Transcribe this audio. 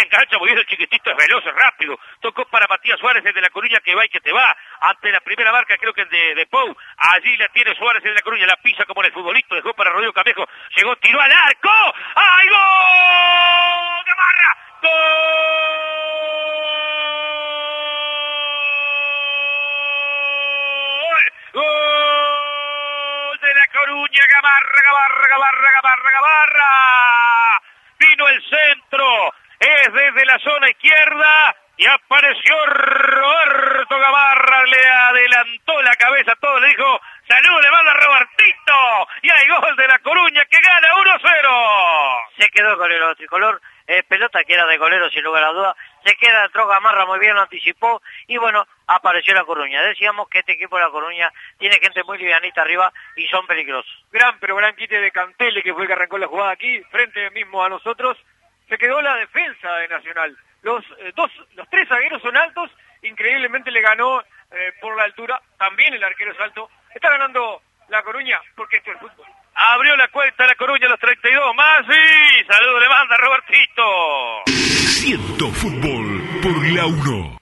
engancha muy bien el chiquitito, es veloz, es rápido. Tocó para Matías Suárez, el de La Coruña, que va y que te va. Ante la primera marca, creo que el de, de Pou. Allí la tiene Suárez, el de La Coruña, la pisa como en el futbolito, dejó para Rodrigo Camejo. Llegó, tiró al arco. ¡Ay, gol! ¡Gamarra! ¡Gol! ¡Gol de La Coruña! ¡Gamarra, Gamarra, Gamarra, Gamarra, Gamarra! Y apareció Roberto Gamarra, le adelantó la cabeza, todo le dijo, salud, le manda Robertito, y hay gol de La Coruña que gana 1-0. Se quedó con el tricolor, eh, pelota que era de golero sin lugar a duda, se queda entró Gamarra muy bien, lo anticipó, y bueno, apareció La Coruña. Decíamos que este equipo de La Coruña tiene gente muy livianita arriba y son peligrosos. Gran, pero gran quite de Cantele, que fue el que arrancó la jugada aquí, frente mismo a nosotros. Se quedó la defensa de Nacional. Los eh, dos, los tres zagueros son altos, increíblemente le ganó eh, por la altura, también el arquero es alto. Está ganando La Coruña porque esto es fútbol. Abrió la cuenta La Coruña a los 32 más y saludo le manda Robertito. Siento fútbol por la 1.